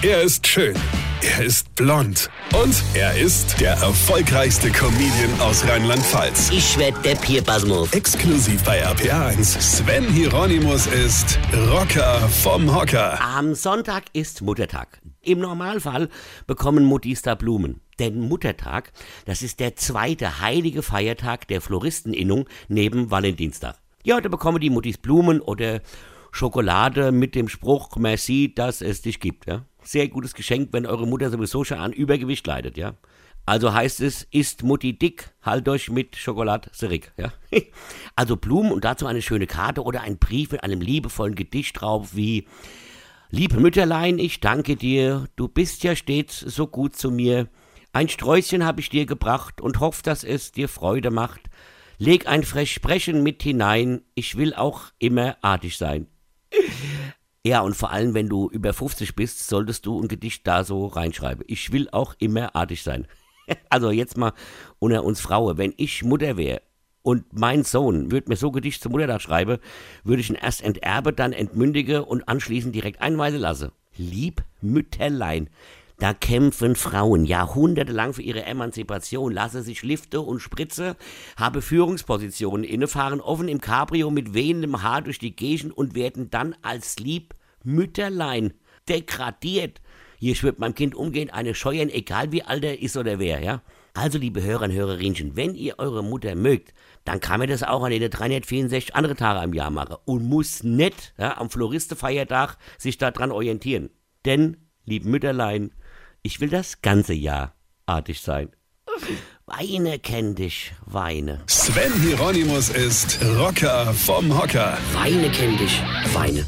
Er ist schön. Er ist blond. Und er ist der erfolgreichste Comedian aus Rheinland-Pfalz. Ich werd der Pierpasmus. Exklusiv bei RPA1. Sven Hieronymus ist Rocker vom Hocker. Am Sonntag ist Muttertag. Im Normalfall bekommen Muttis da Blumen. Denn Muttertag, das ist der zweite heilige Feiertag der Floristeninnung neben Valentinstag. Ja, da bekommen die Muttis Blumen oder Schokolade mit dem Spruch Merci, dass es dich gibt. Ja? Sehr gutes Geschenk, wenn eure Mutter sowieso schon an Übergewicht leidet. Ja? Also heißt es, ist Mutti dick, halt euch mit Schokolade serik. Ja? Also Blumen und dazu eine schöne Karte oder ein Brief mit einem liebevollen Gedicht drauf wie Liebe Mütterlein, ich danke dir, du bist ja stets so gut zu mir. Ein Sträußchen habe ich dir gebracht und hoff, dass es dir Freude macht. Leg ein Versprechen mit hinein, ich will auch immer artig sein. Ja, und vor allem, wenn du über 50 bist, solltest du ein Gedicht da so reinschreiben. Ich will auch immer artig sein. Also jetzt mal unter uns Frauen, wenn ich Mutter wäre und mein Sohn würde mir so Gedicht zum Muttertag schreiben, würde ich ihn erst enterbe, dann entmündige und anschließend direkt einweisen lassen. Lieb Mütterlein, da kämpfen Frauen jahrhundertelang für ihre Emanzipation, lasse sich Lifte und Spritze, habe Führungspositionen inne, fahren offen im Cabrio mit wehendem Haar durch die Gegend und werden dann als lieb Mütterlein degradiert. Hier schwirrt meinem Kind umgehend eine Scheuern, egal wie alt er ist oder wer, ja? Also, liebe Hörer und Hörerinchen, wenn ihr eure Mutter mögt, dann kann man das auch an den 364 andere Tage im Jahr machen und muss nicht ja, am Floristefeiertag sich daran orientieren. Denn, lieb Mütterlein, ich will das ganze Jahr artig sein. Weine kenn dich, weine. Sven Hieronymus ist Rocker vom Hocker. Weine kenn dich, weine.